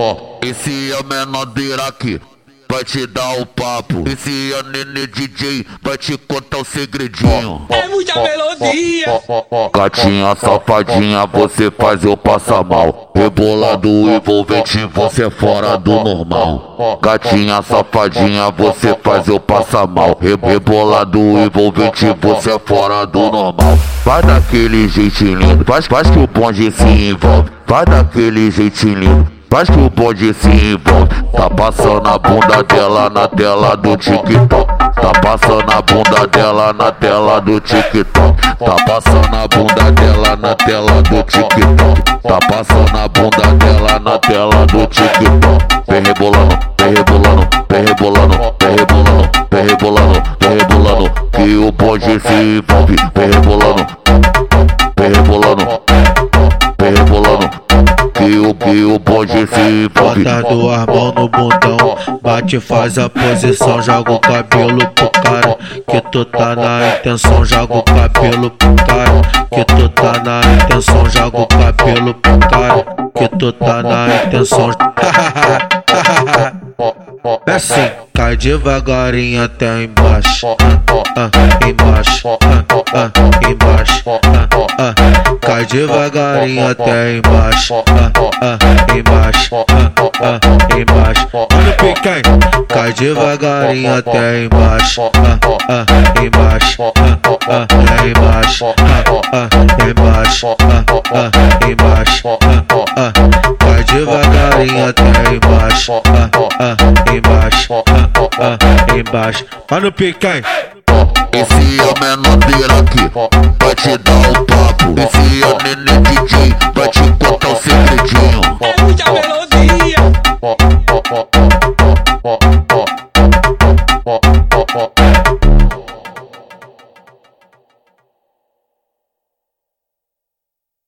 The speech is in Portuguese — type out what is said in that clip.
Ó, esse é o menor do Iraque, vai te dar o papo. Esse é o Nenê DJ, vai te contar o segredinho. É muita melodia. Gatinha safadinha, você faz eu passar mal. Rebolado envolvente, você é fora do normal. Gatinha safadinha, você faz eu passar mal. Re- Rebolado envolvente, você é fora do normal. Vai daquele jeitinho lindo, faz, faz que o bonde se envolve. Vai daquele jeitinho lindo. Faz que o bonde se envolve. Tá passando a bunda dela na tela do TikTok. Tá passando a bunda dela na tela do TikTok. Tá passando a bunda dela na tela do TikTok. Tá passando a bunda dela na tela do TikTok. Vem rebolando, vem rebolando, vem rebolando, vem rebolando, vem rebolando, vem rebolando. Que o bonde se envolve. Vem rebolando, Que o bonde se envolve. Bota duas mãos no bundão, bate, faz a posição, joga o cabelo pro cara. Que tu tá na intenção, joga o cabelo pro cara. Que tu tá na intenção, joga o cabelo pro cara. Que tu tá na intenção. É assim, cai devagarinho até embaixo. Ah, ah, embaixo, ah, ah, devagarinho até embaixo. Ah, ah, embaixo, ah, ah, embaixo. Olha o picanha, cai devagarinho até embaixo. Ah, ah, embaixo, ah, ah, embaixo. Ah, ah, embaixo, ah, ah, embaixo. Ah, ah, cai devagarinho até embaixo. Ah, ah, embaixo, ah, ah, embaixo. Olha o. Esse é o menor Iraque, vai te dar o papo. Esse é o Nenê DJ, vai te contar o segredinho. É muita melodia.